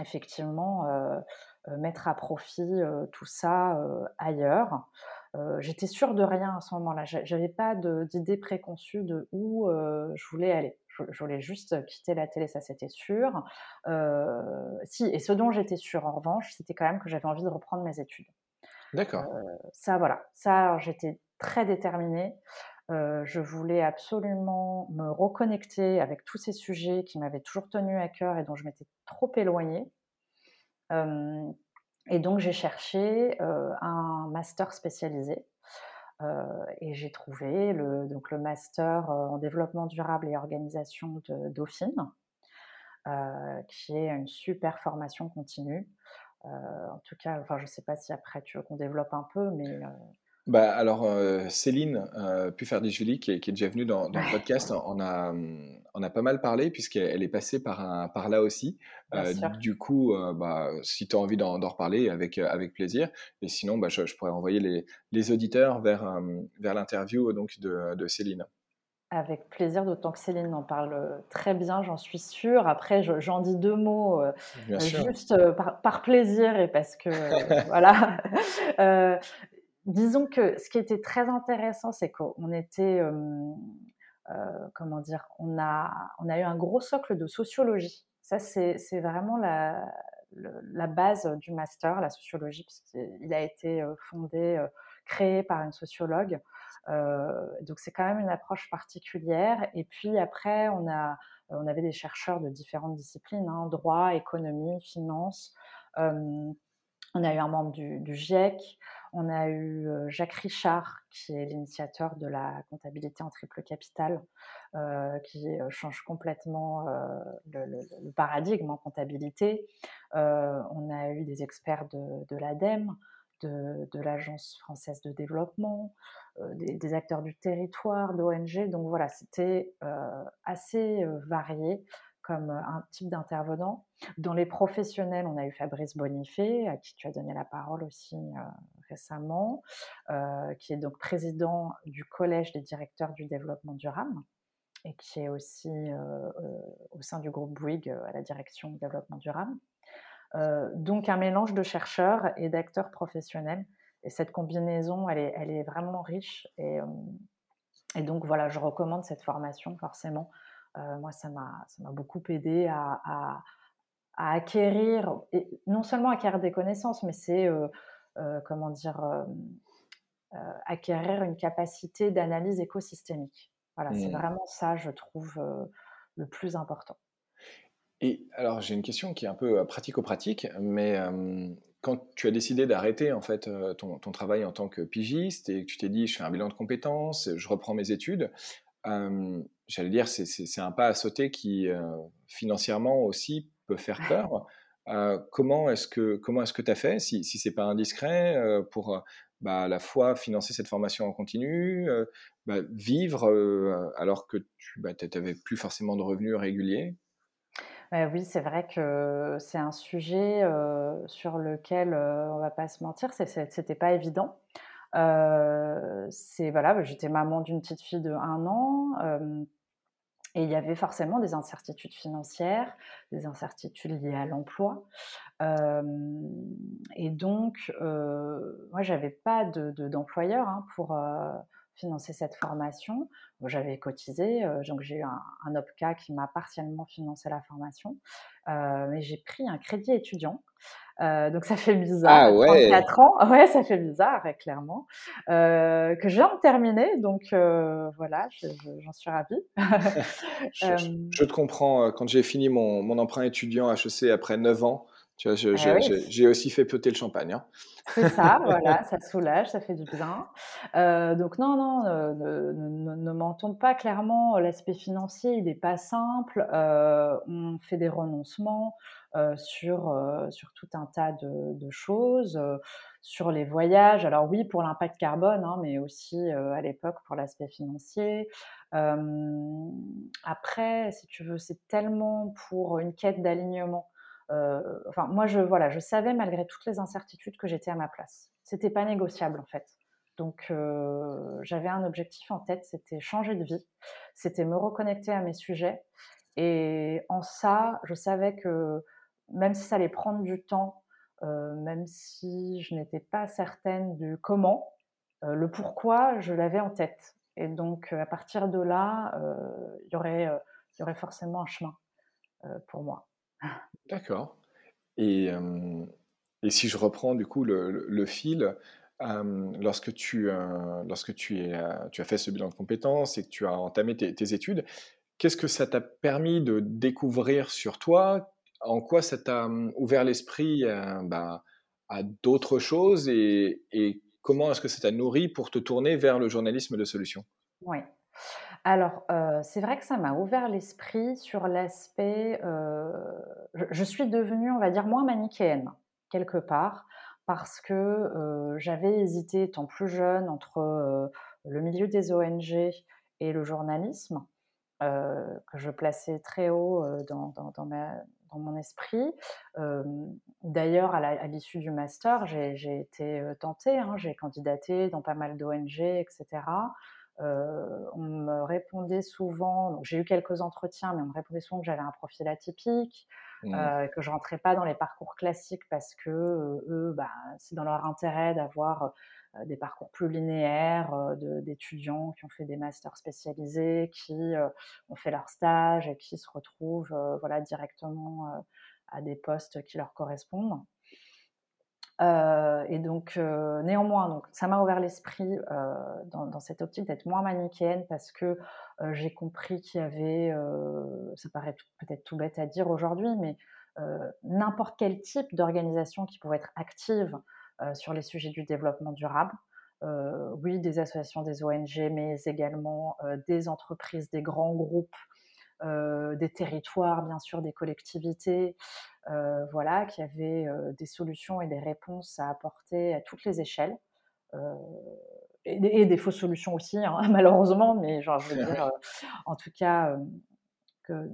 effectivement mettre à profit tout ça ailleurs. J'étais sûre de rien à ce moment-là. J'avais pas d'idée préconçue de où je voulais aller je, voulais juste quitter la télé, ça c'était sûr. Euh, si, et ce dont j'étais sûre en revanche, c'était quand même que j'avais envie de reprendre mes études. D'accord. Euh, ça, voilà. Ça, j'étais très déterminée. Euh, je voulais absolument me reconnecter avec tous ces sujets qui m'avaient toujours tenu à cœur et dont je m'étais trop éloignée. et donc j'ai cherché un master spécialisé euh, et j'ai trouvé le, donc le master euh, en développement durable et organisation de Dauphine. qui est une super formation continue. en tout cas, enfin, je ne sais pas si après tu veux qu'on développe un peu, mais bah, alors, euh, Céline euh, Puffardi-Julie, qui, est, qui est déjà venue dans, dans le podcast, on a, on a pas mal parlé, puisqu'elle est passée par, un, par là aussi. Euh, du coup, euh, bah, si tu as envie d'en reparler, avec, avec plaisir. Et sinon, bah, je, pourrais envoyer les, les auditeurs vers, vers l'interview donc, de, de Céline. Avec plaisir, d'autant que Céline en parle très bien, j'en suis sûre. Après, j'en dis deux mots, juste par, par, plaisir et parce que, voilà. disons que ce qui était très intéressant, c'est qu'on était, euh, comment dire, on a, eu un gros socle de sociologie. Ça, c'est vraiment la, base du master, la sociologie, puisqu'il a été fondé, créé par une sociologue. donc, c'est quand même une approche particulière. Et puis après, on avait des chercheurs de différentes disciplines, hein, droit, économie, finance. On a eu un membre du, GIEC, on a eu Jacques Richard, qui est l'initiateur de la comptabilité en triple capital, qui change complètement le, paradigme en comptabilité. on a eu des experts de, l'ADEME, de, l'Agence française de développement, des, acteurs du territoire, d'ONG. Donc voilà, c'était assez varié comme un type d'intervenant. Dans les professionnels, on a eu Fabrice Bonifay, à qui tu as donné la parole aussi récemment, qui est donc président du Collège des directeurs du développement durable et qui est aussi au sein du groupe Bouygues à la direction du développement durable. donc un mélange de chercheurs et d'acteurs professionnels. Et cette combinaison, elle est, vraiment riche. Et, donc voilà, je recommande cette formation forcément. Moi, ça m'a beaucoup aidé à, à, à, acquérir, et non seulement acquérir des connaissances, mais c'est euh, comment dire, euh, euh, acquérir une capacité d'analyse écosystémique. Voilà, c'est mmh. vraiment ça, je trouve, le plus important. Et alors, j'ai une question qui est un peu pratico-pratique, mais quand tu as décidé d'arrêter en fait ton, travail en tant que pigiste et que tu t'es dit, je fais un bilan de compétences, je reprends mes études, j'allais dire, c'est un pas à sauter qui financièrement aussi peut faire peur. Euh, comment est-ce que comment est-ce que tu as fait, si, si c'est pas indiscret, euh, pour euh, bah, à la fois financer cette formation en continu, bah, vivre alors que tu n'avais bah, plus forcément de revenus réguliers? Oui, c'est vrai que c'est un sujet sur lequel on va pas se mentir, c'était pas évident. C'est voilà, j'étais maman d'une petite fille de un an. Et il y avait forcément des incertitudes financières, des incertitudes liées à l'emploi. et donc, euh, moi, j'avais pas d'employeur de, hein, pour financer cette formation. J'avais cotisé, donc j'ai eu un, un, OPCA qui m'a partiellement financé la formation. mais j'ai pris un crédit étudiant euh, donc ça fait bizarre. Ah ouais. 34 ans, ouais, ça fait bizarre, clairement. Euh, que je viens de terminer, donc euh, voilà, j'en suis ravie. je, te comprends. Quand j'ai fini mon, mon, emprunt étudiant HEC après 9 ans, tu vois, eh j'ai aussi fait péter le champagne. Hein. C'est ça, voilà, ça soulage, ça fait du bien. donc non, non, ne, ne, ne mentons pas clairement. L'aspect financier, il n'est pas simple. on fait des renoncements. Euh, sur, euh, sur tout un tas de, choses, euh, sur les voyages. Alors oui, pour l'impact carbone, hein, mais aussi à l'époque pour l'aspect financier. après, si tu veux, c'est tellement pour une quête d'alignement. Enfin, moi, je, voilà, je savais malgré toutes les incertitudes que j'étais à ma place. C'était pas négociable en fait. Donc j'avais un objectif en tête, c'était changer de vie, c'était me reconnecter à mes sujets. Et en ça, je savais que même si ça allait prendre du temps, euh, même si je n'étais pas certaine du comment, euh, le pourquoi, je l'avais en tête. Et donc, euh, à partir de là, il y aurait, y aurait forcément un chemin pour moi. D'accord. Et, si je reprends du coup le, fil, lorsque, tu, lorsque tu, as fait ce bilan de compétences et que tu as entamé tes études, qu'est-ce que ça t'a permis de découvrir sur toi? En quoi ça t'a ouvert l'esprit bah, à d'autres choses et, comment est-ce que ça t'a nourri pour te tourner vers le journalisme de solution? Oui. Alors, heu, c'est vrai que ça m'a ouvert l'esprit sur l'aspect, heu, je suis devenue, on va dire, moins manichéenne, quelque part, parce que, heu, j'avais hésité étant plus jeune entre, le milieu des ONG et le journalisme, que je plaçais très haut, dans mon esprit. D'ailleurs, à l'issue du master, j'ai été, tentée, hein, j'ai candidaté dans pas mal d'ONG et cetera. Heu, on me répondait souvent j'ai eu quelques entretiens, mais on me répondait souvent que j'avais un profil atypique, Mmh. heu, que je rentrais pas dans les parcours classiques parce que, heu, eux, bah, c'est dans leur intérêt d'avoir, des parcours plus linéaires, d'étudiants qui ont fait des masters spécialisés, qui, ont fait leur stage et qui se retrouvent, voilà, directement, à des postes qui leur correspondent. Heu et donc heu, néanmoins, donc ça m'a ouvert l'esprit, heu, dans dans cette optique d'être moins manichéenne parce que, j'ai compris qu'il y avait, ça paraît peut-être tout bête à dire aujourd'hui, mais n'importe quel type d'organisation qui pouvait être active, sur les sujets du développement durable. Oui, des associations, des ONG, mais également, des entreprises, des grands groupes, des territoires, bien sûr, des collectivités, heu, voilà, qui avaient, heu, des solutions et des réponses à apporter à toutes les échelles, et des et des fausses solutions aussi, hein, malheureusement, mais genre, je veux dire, en tout cas, que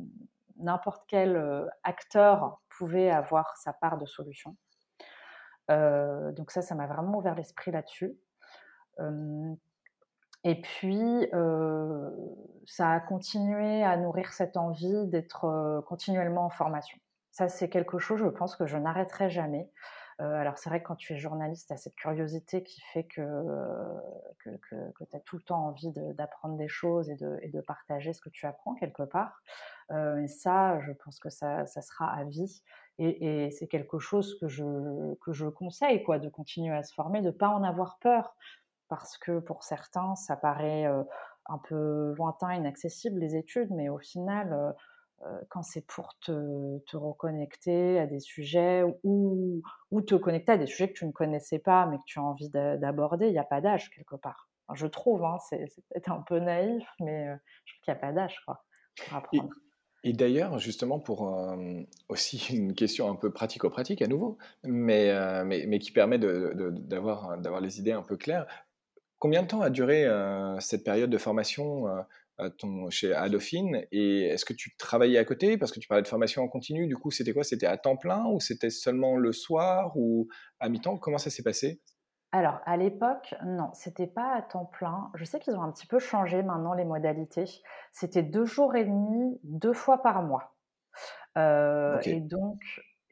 n'importe quel, acteur pouvait avoir sa part de solution. Donc ça, ça m'a vraiment ouvert l'esprit là-dessus. Et puis, heu, ça a continué à nourrir cette envie d'être, heu, continuellement en formation. Ça, c'est quelque chose, je pense, que je n'arrêterai jamais. Heu, alors c'est vrai que quand tu es journaliste, tu as cette curiosité qui fait que, que que que tu as tout le temps envie d'apprendre des choses et de de partager ce que tu apprends quelque part. Et ça, je pense que ça ça sera à vie et c'est quelque chose que je que je conseille quoi, de continuer à se former, de pas en avoir peur parce que pour certains, ça paraît, un peu lointain, inaccessible les études, mais au final, quand c'est pour te te reconnecter à des sujets ou ou te connecter à des sujets que tu ne connaissais pas, mais que tu as envie d'a d'aborder, il y a pas d'âge quelque part. Enfin, je trouve, hein, c'est peut-être un peu naïf, mais je trouve qu'il y a pas d'âge, quoi, pour Et apprendre. et d'ailleurs, justement, pour, aussi une question un peu pratico-pratique à nouveau, mais mais mais qui permet de de d'avoir, d'avoir les idées un peu claires. Combien de temps a duré, heu, cette période de formation, ton chez Dauphine et est-ce que tu travaillais à côté? Parce que tu parlais de formation en continu, du coup, c'était quoi? C'était à temps plein ou c'était seulement le soir ou à mi-temps? Comment ça s'est passé? Alors, à l'époque, non, c'était pas à temps plein. Je sais qu'ils ont un petit peu changé maintenant les modalités. C'était 2 jours et demi, 2 fois par mois. Heu et donc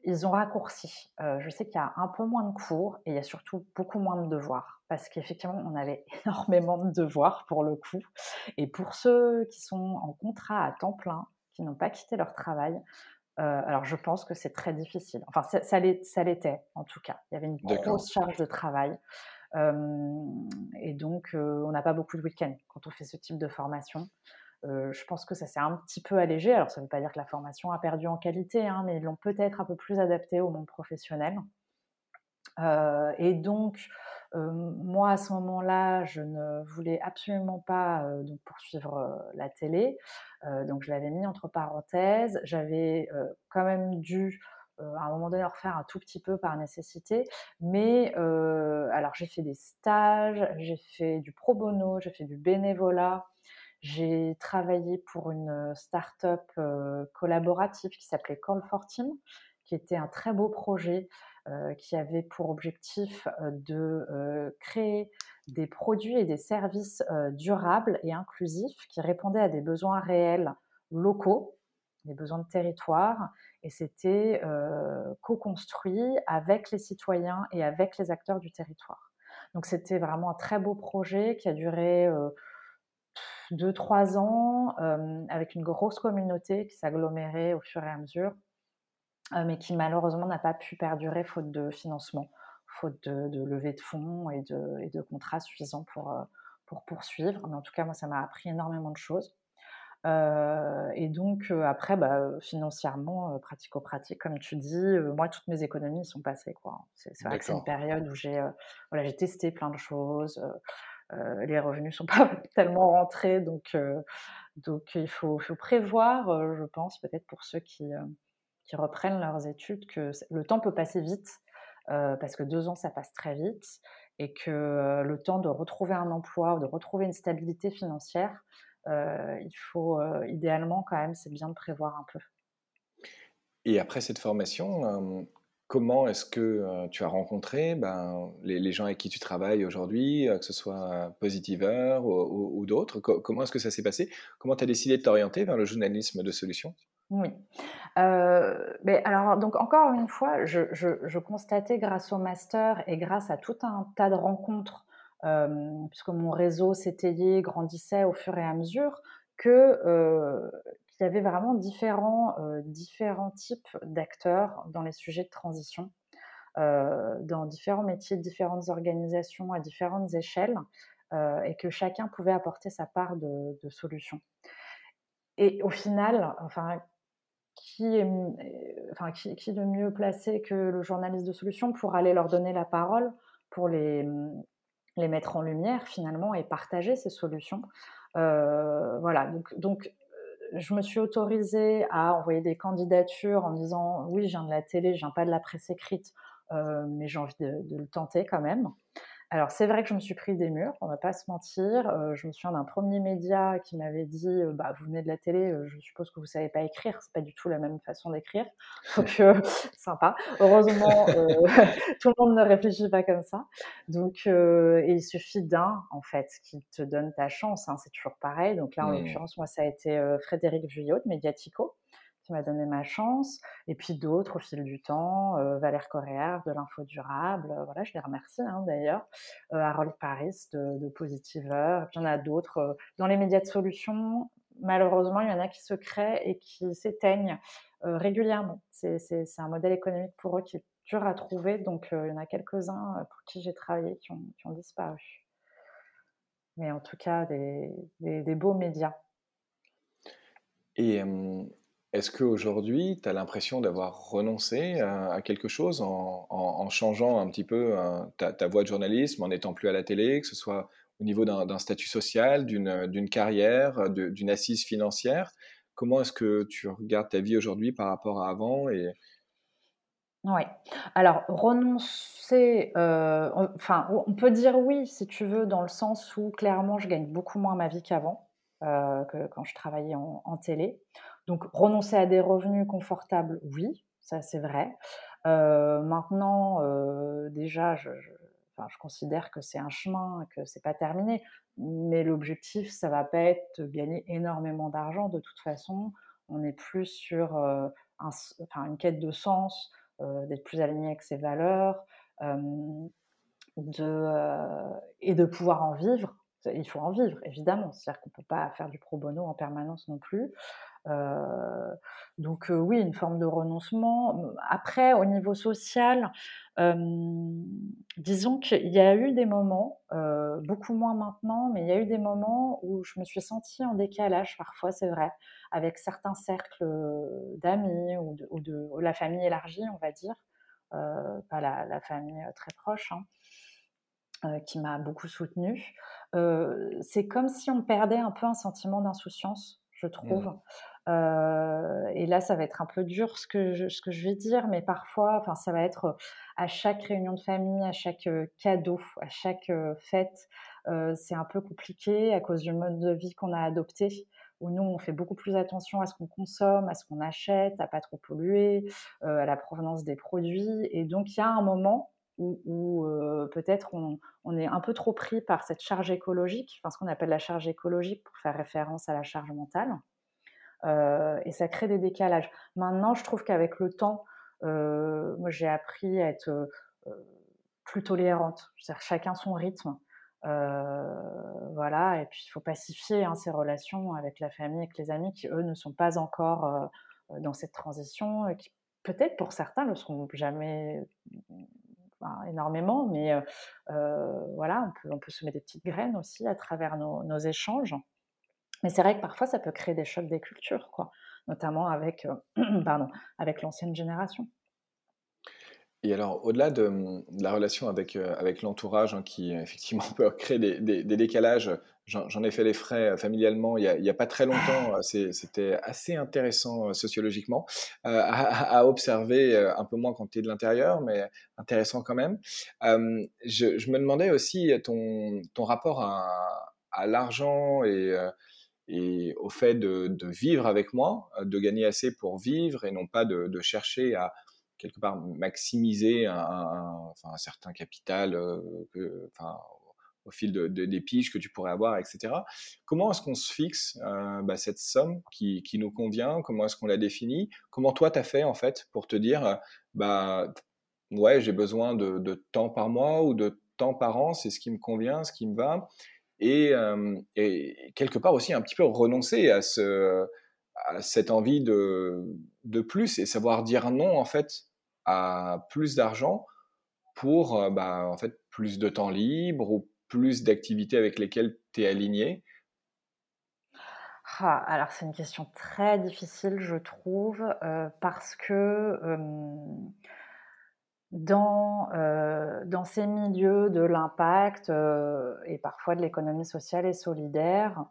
ils ont raccourci. Heu, je sais qu'il y a un peu moins de cours et il y a surtout beaucoup moins de devoirs parce qu'effectivement, on avait énormément de devoirs pour le coup et pour ceux qui sont en contrat à temps plein, qui n'ont pas quitté leur travail, heu, alors je pense que c'est très difficile. Enfin ça ça l'é ça l'était en tout cas. Il y avait une grosse charge de travail, hem et donc on n'a pas beaucoup de week-ends quand on fait ce type de formation. Heu, je pense que ça s'est un petit peu allégé. Alors ça ne veut pas dire que la formation a perdu en qualité, hein, mais ils l'ont peut-être un peu plus adaptée au monde professionnel. Heu et donc, heu, moi à ce moment-là, je ne voulais absolument pas, poursuivre, la télé. Donc je l'avais mis entre parenthèses. J'avais, quand même dû, à un moment donné, refaire un tout petit peu par nécessité. Mais, alors j'ai fait des stages, j'ai fait du pro bono, j'ai fait du bénévolat. J'ai travaillé pour une, start-up, heu, collaborative qui s'appelait Call for Team, qui était un très beau projet, heu, qui avait pour objectif, heu, de, créer des produits et des services, durables et inclusifs qui répondaient à des besoins réels locaux, des besoins de territoire et c'était, co-construit avec les citoyens et avec les acteurs du territoire. Donc c'était vraiment un très beau projet qui a duré, heu, 2-3 ans, hem, avec une grosse communauté qui s'agglomérait au fur et à mesure, heu, mais qui malheureusement n'a pas pu perdurer faute de financement, faute de de levée de fonds et de et de contrats suffisants pour, heu, pour poursuivre. Mais en tout cas, moi, ça m'a appris énormément de choses. Et donc après, bah, financièrement, pratico-pratique, comme tu dis, moi, toutes mes économies sont passées, quoi. C'est vrai que c'est une période où j'ai, voilà, j'ai testé plein de choses, heu les revenus sont pas tellement rentrés, donc donc il faut, faut prévoir, je pense, peut-être pour ceux qui, qui reprennent leurs études, que le temps peut passer vite, parce que deux ans, ça passe très vite, et que le temps de retrouver un emploi ou de retrouver une stabilité financière, il faut idéalement quand même, c'est bien de prévoir un peu. Et après cette formation, comment est-ce que tu as rencontré ben, les, gens avec qui tu travailles aujourd'hui, que ce soit Positiver ou, d'autres? Comment est-ce que ça s'est passé? Comment tu as décidé de t'orienter vers le journalisme de solutions? Oui. mais alors, donc encore une fois, je, constatais grâce au master et grâce à tout un tas de rencontres, puisque mon réseau s'étayait, grandissait au fur et à mesure, que il y avait vraiment différents, différents types d'acteurs dans les sujets de transition, dans différents métiers, différentes organisations, à différentes échelles, et que chacun pouvait apporter sa part de, de solution. Et au final, enfin, qui est, enfin, qui de mieux placé que le journaliste de solution pour aller leur donner la parole, pour les, les mettre en lumière finalement et partager ces solutions. Voilà, donc, donc je me suis autorisée à envoyer des candidatures en disant oui, je viens de la télé, je viens pas de la presse écrite, euh, mais j'ai envie de, le tenter quand même. Alors c'est vrai que je me suis pris des murs, on va pas se mentir. Euh, je me souviens d'un premier média qui m'avait dit euh, bah, vous venez de la télé, euh, je suppose que vous savez pas écrire, c'est pas du tout la même façon d'écrire. Donc sympa. Heureusement, tout le monde ne réfléchit pas comme ça. Donc il suffit d'un en fait qui te donne ta chance. Hein, c'est toujours pareil. Donc là en mmh. l'occurrence moi ça a été Frédéric Vuillot de Mediatico m'a donné ma chance, et puis d'autres au fil du temps, euh, Valère Coréard de l'Info Durable, euh, voilà, je les remercie hein, d'ailleurs, euh, Harold Paris de, de Positiver, puis il y en a d'autres. dans les médias de solutions, malheureusement, il y en a qui se créent et qui s'éteignent régulièrement. C'est un modèle économique pour eux qui est dur à trouver, donc il y en a quelques-uns pour qui j'ai travaillé qui ont, qui ont, disparu. Mais en tout cas, des, des, beaux médias. Et est-ce qu'aujourd'hui, tu as l'impression d'avoir renoncé à, quelque chose en, changeant un petit peu euh, ta, voie de journalisme, en n'étant plus à la télé, que ce soit au niveau d'un statut social, d'une carrière, d'une assise financière? Comment est-ce que tu regardes ta vie aujourd'hui par rapport à avant. Oui. Alors, renoncer, euh, enfin, on peut dire oui, si tu veux, dans le sens où clairement, je gagne beaucoup moins ma vie qu'avant, euh, que quand je travaillais en télé. Donc renoncer à des revenus confortables, oui, ça c'est vrai. Euh, maintenant, euh, déjà, je, considère que c'est un chemin, que c'est pas terminé. Mais l'objectif, ça va pas être de gagner énormément d'argent. De toute façon, on est plus sur euh, une quête de sens, d'être plus aligné avec ses valeurs, et de pouvoir en vivre. Il faut en vivre, évidemment. C'est-à-dire qu'on peut pas faire du pro bono en permanence non plus. Donc oui, une forme de renoncement. Après, au niveau social, disons qu'il y a eu des moments, beaucoup moins maintenant, mais il y a eu des moments où je me suis sentie en décalage parfois, c'est vrai, avec certains cercles d'amis ou de, la famille élargie, on va dire, pas la, famille très proche. Hein, qui m'a beaucoup soutenue. c'est comme si on perdait un peu un sentiment d'insouciance, je mmh. trouve. Euh, et là, ça va être un peu dur ce que je, ce que je vais dire, mais parfois, enfin, ça va être à chaque réunion de famille, à chaque cadeau, à chaque fête, c'est un peu compliqué à cause du mode de vie qu'on a adopté où nous, on fait beaucoup plus attention à ce qu'on consomme, à ce qu'on achète, à pas trop polluer, à la provenance des produits. Et donc, il y a un moment où, peut-être on, est un peu trop pris par cette charge écologique, enfin, ce qu'on appelle la charge écologique pour faire référence à la charge mentale. Et ça crée des décalages. Maintenant, je trouve qu'avec le temps, moi j'ai appris à être plus tolérante, c'est-à-dire chacun son rythme. voilà, et puis il faut pacifier hein, ces relations avec la famille, avec les amis qui, eux, ne sont pas encore dans cette transition, et qui peut-être pour certains ne seront jamais énormément, mais voilà, on peut, on peut semer des petites graines aussi à travers nos, échanges. Mais c'est vrai que parfois, ça peut créer des chocs des cultures, quoi, notamment avec l'ancienne génération. Et alors, au-delà de, la relation avec, heu, avec l'entourage, hein, qui effectivement peut créer des des décalages, j'en ai fait les frais, heu, familialement il y a a pas très longtemps, c'était assez intéressant, sociologiquement, à observer, un peu moins quand tu es de l'intérieur, mais intéressant quand même. Je me demandais aussi ton ton rapport à l'argent et et au fait de de vivre avec heu, de gagner assez pour vivre et non pas de chercher à quelque part maximiser un, certain capital euh, au fil de, de- des piges que tu pourrais avoir, etc. Comment est-ce qu'on se fixe euh, bah, cette somme qui, qui nous convient? Comment est-ce qu'on la définit? Comment toi, tu as fait en fait pour te dire, euh, bah, ouais, j'ai besoin de, de temps par mois ou de temps par an, c'est ce qui me convient, ce qui me va? Et, et quelque part aussi un petit peu renoncer à, ce, à cette envie de, de plus et savoir dire non en fait à plus d'argent pour euh, bah, en fait plus de temps libre ou plus d'activités avec lesquelles tu es aligné? Ah, alors c'est une question très difficile, je trouve, heu, parce que, dans, heu, dans ces milieux de l'impact, et parfois de l'économie sociale et solidaire,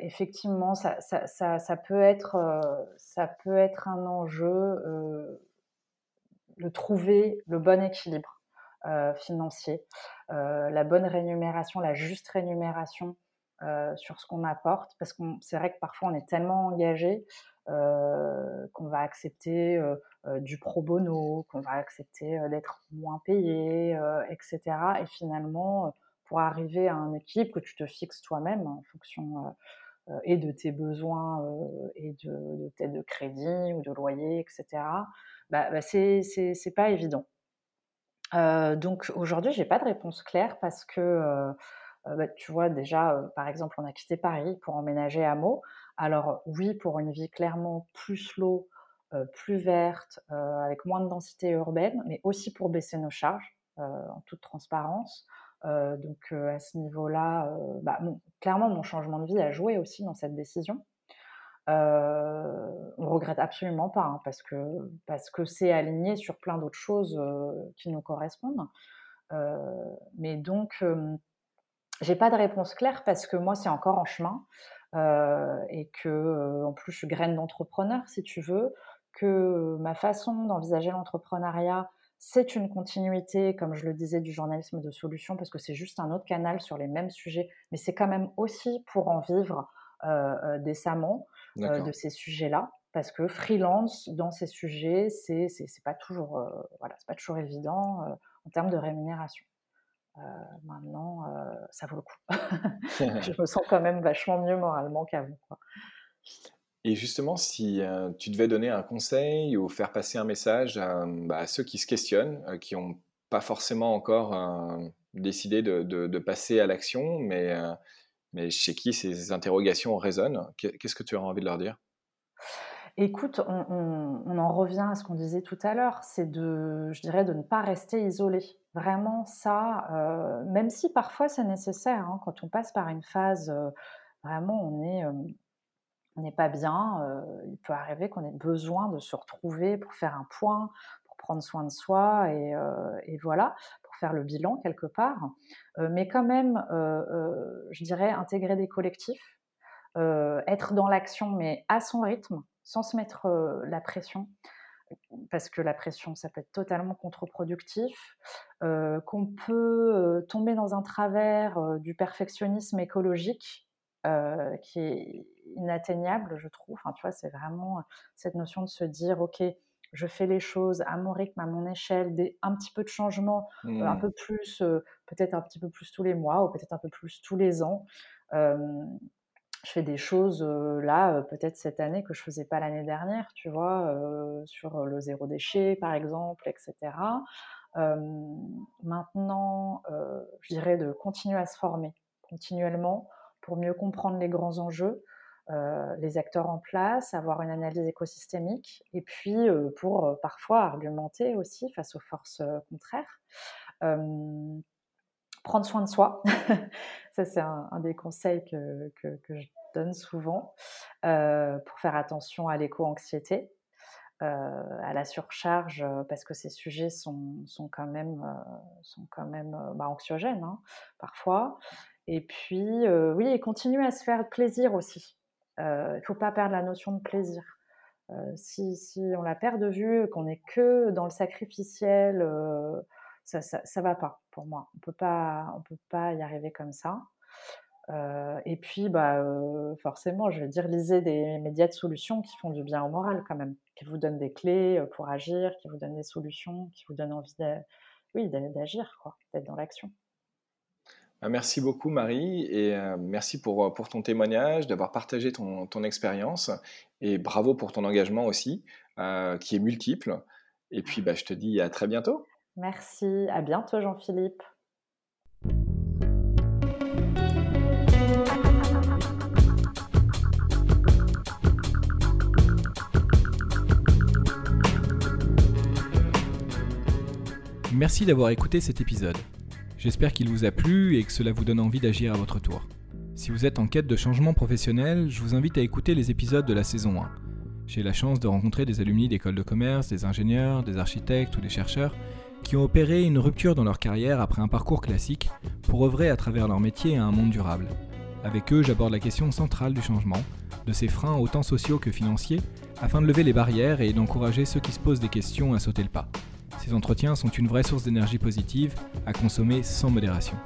effectivement, ça ça ça peut être, ça peut être un enjeu, de trouver le bon équilibre, heu, financier, heu, la bonne rémunération, la juste rémunération, heu, sur ce qu'on apporte. Parce qu'on c'est vrai que parfois on est tellement engagé, qu'on va accepter, du pro bono, qu'on va accepter, d'être moins payé, heu et finalement, pour arriver à un équilibre que tu te fixes toi-même en fonction, et de tes besoins, et de de de crédit ou de loyer et cetera, bah bah, c'est pas évident. Heu, donc aujourd'hui, j'ai pas de réponse claire parce que, heu heu, bah, tu vois déjà, par exemple, on a quitté Paris pour emménager à Meaux. Alors oui, pour une vie clairement plus slow, plus verte, avec moins de densité urbaine, mais aussi pour baisser nos charges, en toute transparence. Donc à ce niveau-là, bah, clairement, mon changement de vie a joué aussi dans cette décision. Heu, on regrette absolument pas, hein, parce que parce que c'est aligné sur plein d'autres choses, heu, qui nous correspondent. Heu, mais donc, j'ai pas de réponse claire parce que moi, c'est encore en chemin, heu et que, en plus, je suis graine d'entrepreneur, si tu veux, que ma façon d'envisager l'entrepreneuriat, c'est une continuité, comme je le disais, du journalisme de solution parce que c'est juste un autre canal sur les mêmes sujets, mais c'est quand même aussi pour en vivre, décemment, de D'accord. ces sujets-là. Parce que freelance dans ces sujets, c'est c'est pas toujours, heu, voilà, c'est pas toujours évident, heu, en termes de rémunération. Maintenant, ça vaut le coup. Je me sens quand même vachement mieux moralement qu'avant. Et justement, si euh, tu devais donner un conseil ou faire passer un message à, bah, à ceux qui se questionnent, euh, qui n'ont pas forcément encore euh, décidé de, de- de passer à l'action, mais, euh, mais chez qui ces interrogations résonnent, qu'est- qu'est-ce que tu aurais envie de leur dire? Écoute, on en revient à ce qu'on disait tout à l'heure, c'est de je dirais de ne pas rester isolé. Vraiment ça, heu, même si parfois c'est nécessaire, hein, quand on passe par une phase, heu, vraiment on hem, on n'est pas bien, il peut arriver qu'on ait besoin de se retrouver pour faire un point, pour prendre soin de soi et voilà, faire le bilan quelque part. Heu, mais quand même, heu heu, je dirais intégrer des collectifs, être dans l'action mais à son rythme, sans se mettre, la pression parce que la pression, ça peut être totalement contre-productif, qu'on peut, tomber dans un travers, du perfectionnisme écologique, qui est inatteignable, je trouve. Enfin, tu vois, c'est vraiment, cette notion de se dire: «OK, je fais les choses à mon rythme, à mon échelle, des un petit peu de changement, heu, un Hmm, peu plus, heu, peut-être un petit peu plus tous les mois ou peut-être un peu plus tous les ans». Je fais des choses, là, peut-être cette année que je faisais pas l'année dernière, tu vois? Sur, le zéro déchet, par exemple et cetera. Hem, maintenant, je dirais de continuer à se former continuellement pour mieux comprendre les grands enjeux, heu, les acteurs en place, avoir une analyse écosystémique et puis, heu, pour, heu, parfois argumenter aussi face aux forces, contraires. Prendre soin de soi, ça c'est un des conseils que que je donne souvent, pour faire attention à l'éco-anxiété. à la surcharge parce que ces sujets sont, sont quand même, sont quand même bah, anxiogènes hein, parfois. Et puis, oui, et continuer à se faire plaisir aussi. Il ne faut pas perdre la notion de plaisir. si, si, on la perd de vue, qu'on n'est que dans le sacrificiel, ça ne va pas pour moi. On ne peut pas y arriver comme ça. Euh, et puis, bah, euh, forcément, je veux dire, lisez des médias de solutions qui font du bien au moral quand même, qui vous donnent des clés euh, pour agir, qui vous donnent des solutions, qui vous donnent envie oui, d'agir, d'être dans l'action. Bah, merci beaucoup Marie et merci pour, pour ton témoignage, d'avoir partagé ton, ton expérience et bravo pour ton engagement aussi, qui est multiple. Et puis bah, je te dis à très bientôt. Merci, à bientôt Jean-Philippe. Merci d'avoir écouté cet épisode. J'espère qu'il vous a plu et que cela vous donne envie d'agir à votre tour. Si vous êtes en quête de changement professionnel, je vous invite à écouter les épisodes de la saison 1. J'ai la chance de rencontrer des alumni d'écoles de commerce, des ingénieurs, des architectes ou des chercheurs qui ont opéré une rupture dans leur carrière après un parcours classique pour œuvrer à travers leur métier à un monde durable. Avec eux, j'aborde la question centrale du changement, de ses freins autant sociaux que financiers, afin de lever les barrières et d'encourager ceux qui se posent des questions à sauter le pas. Ces entretiens sont une vraie source d'énergie positive à consommer sans modération.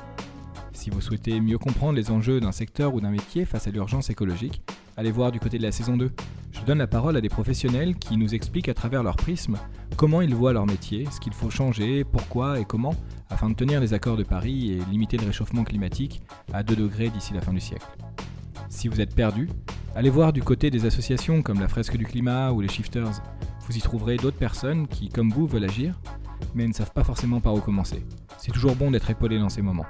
Si vous souhaitez mieux comprendre les enjeux d'un secteur ou d'un métier face à l'urgence écologique, allez voir du côté de la saison 2. Je donne la parole à des professionnels qui nous expliquent à travers leur prisme comment ils voient leur métier, ce qu'il faut changer, pourquoi et comment, afin de tenir les accords de Paris et limiter le réchauffement climatique à 2 degrés d'ici la fin du siècle. Si vous êtes perdu, allez voir du côté des associations comme la Fresque du Climat ou les Shifters. Vous y trouverez d'autres personnes qui, comme vous, veulent agir, mais ne savent pas forcément par où commencer. C'est toujours bon d'être épaulé dans ces moments.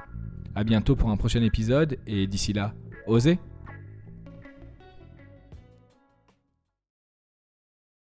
A bientôt pour un prochain épisode, et d'ici là, osez